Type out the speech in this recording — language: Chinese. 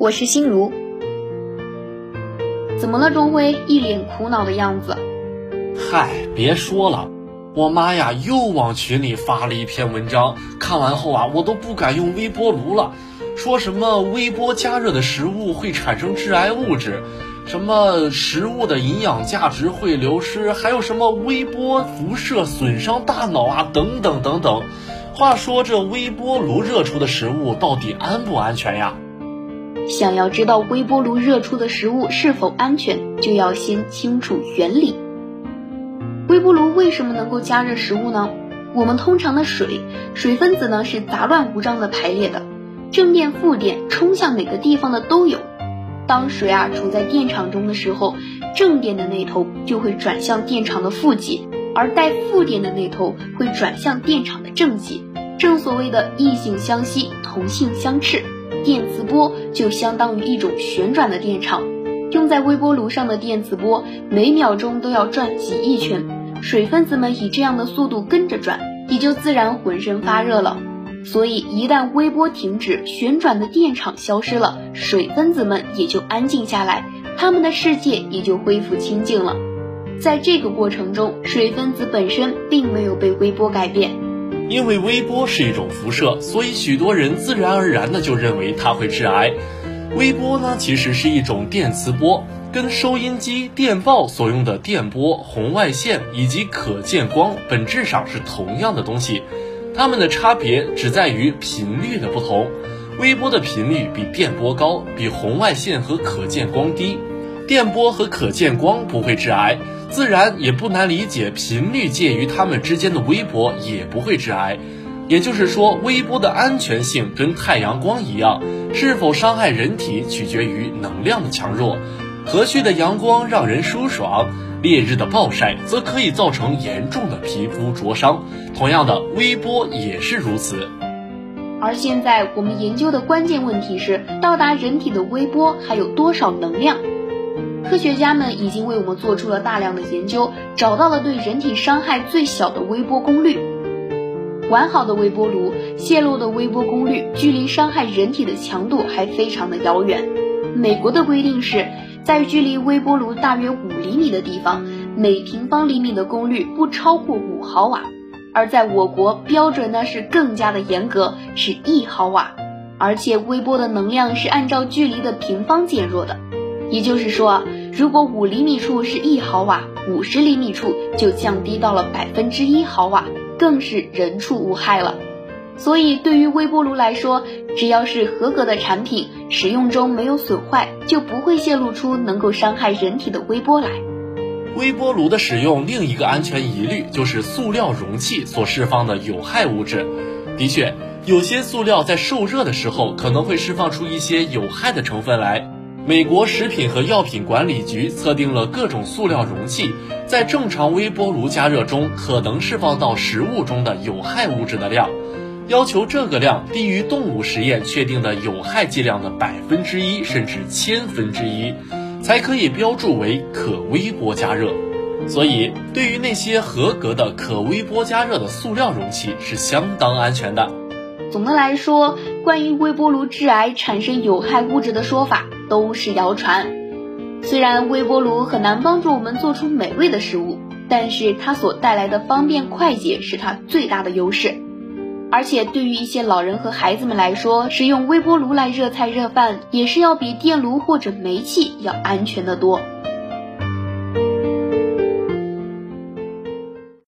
我是心如，怎么了？钟辉一脸苦恼的样子。嗨，别说了，我妈呀，又往群里发了一篇文章，看完后啊，我都不敢用微波炉了。说什么微波加热的食物会产生致癌物质，什么食物的营养价值会流失，还有什么微波辐射损伤大脑啊，等等等等。话说这微波炉热出的食物到底安不安全呀？想要知道微波炉热出的食物是否安全，就要先清楚原理。微波炉为什么能够加热食物呢？我们通常的水，水分子呢是杂乱无章的排列的，正电、负电冲向哪个地方的都有。当水啊处在电场中的时候，正电的那头就会转向电场的负极，而带负电的那头会转向电场的正极。正所谓的异性相吸，同性相斥。电磁波就相当于一种旋转的电场，用在微波炉上的电磁波每秒钟都要转几亿圈，水分子们以这样的速度跟着转，也就自然浑身发热了。所以一旦微波停止，旋转的电场消失了，水分子们也就安静下来，它们的世界也就恢复清静了。在这个过程中，水分子本身并没有被微波改变。因为微波是一种辐射，所以许多人自然而然的就认为它会致癌。微波呢，其实是一种电磁波，跟收音机、电报所用的电波、红外线以及可见光本质上是同样的东西，它们的差别只在于频率的不同。微波的频率比电波高，比红外线和可见光低。电波和可见光不会致癌。自然也不难理解，频率介于它们之间的微波也不会致癌。也就是说，微波的安全性跟太阳光一样，是否伤害人体取决于能量的强弱。和煦的阳光让人舒爽，烈日的暴晒则可以造成严重的皮肤灼伤。同样的，微波也是如此。而现在我们研究的关键问题是，到达人体的微波还有多少能量？科学家们已经为我们做出了大量的研究，找到了对人体伤害最小的微波功率。完好的微波炉泄露的微波功率，距离伤害人体的强度还非常的遥远。美国的规定是在距离微波炉大约五厘米的地方，每平方厘米的功率不超过五毫瓦。而在我国，标准呢是更加的严格，是一毫瓦。而且微波的能量是按照距离的平方减弱的，也就是说。如果五厘米处是一毫瓦，五十厘米处就降低到了百分之一毫瓦，更是人畜无害了。所以，对于微波炉来说，只要是合格的产品，使用中没有损坏，就不会泄露出能够伤害人体的微波来。微波炉的使用另一个安全疑虑就是塑料容器所释放的有害物质。的确，有些塑料在受热的时候可能会释放出一些有害的成分来。美国食品和药品管理局测定了各种塑料容器在正常微波炉加热中可能释放到食物中的有害物质的量，要求这个量低于动物实验确定的有害剂量的百分之一甚至千分之一，才可以标注为可微波加热。所以，对于那些合格的可微波加热的塑料容器是相当安全的。总的来说，关于微波炉致癌、产生有害物质的说法。都是谣传。虽然微波炉很难帮助我们做出美味的食物，但是它所带来的方便快捷是它最大的优势。而且对于一些老人和孩子们来说，使用微波炉来热菜热饭，也是要比电炉或者煤气要安全的多。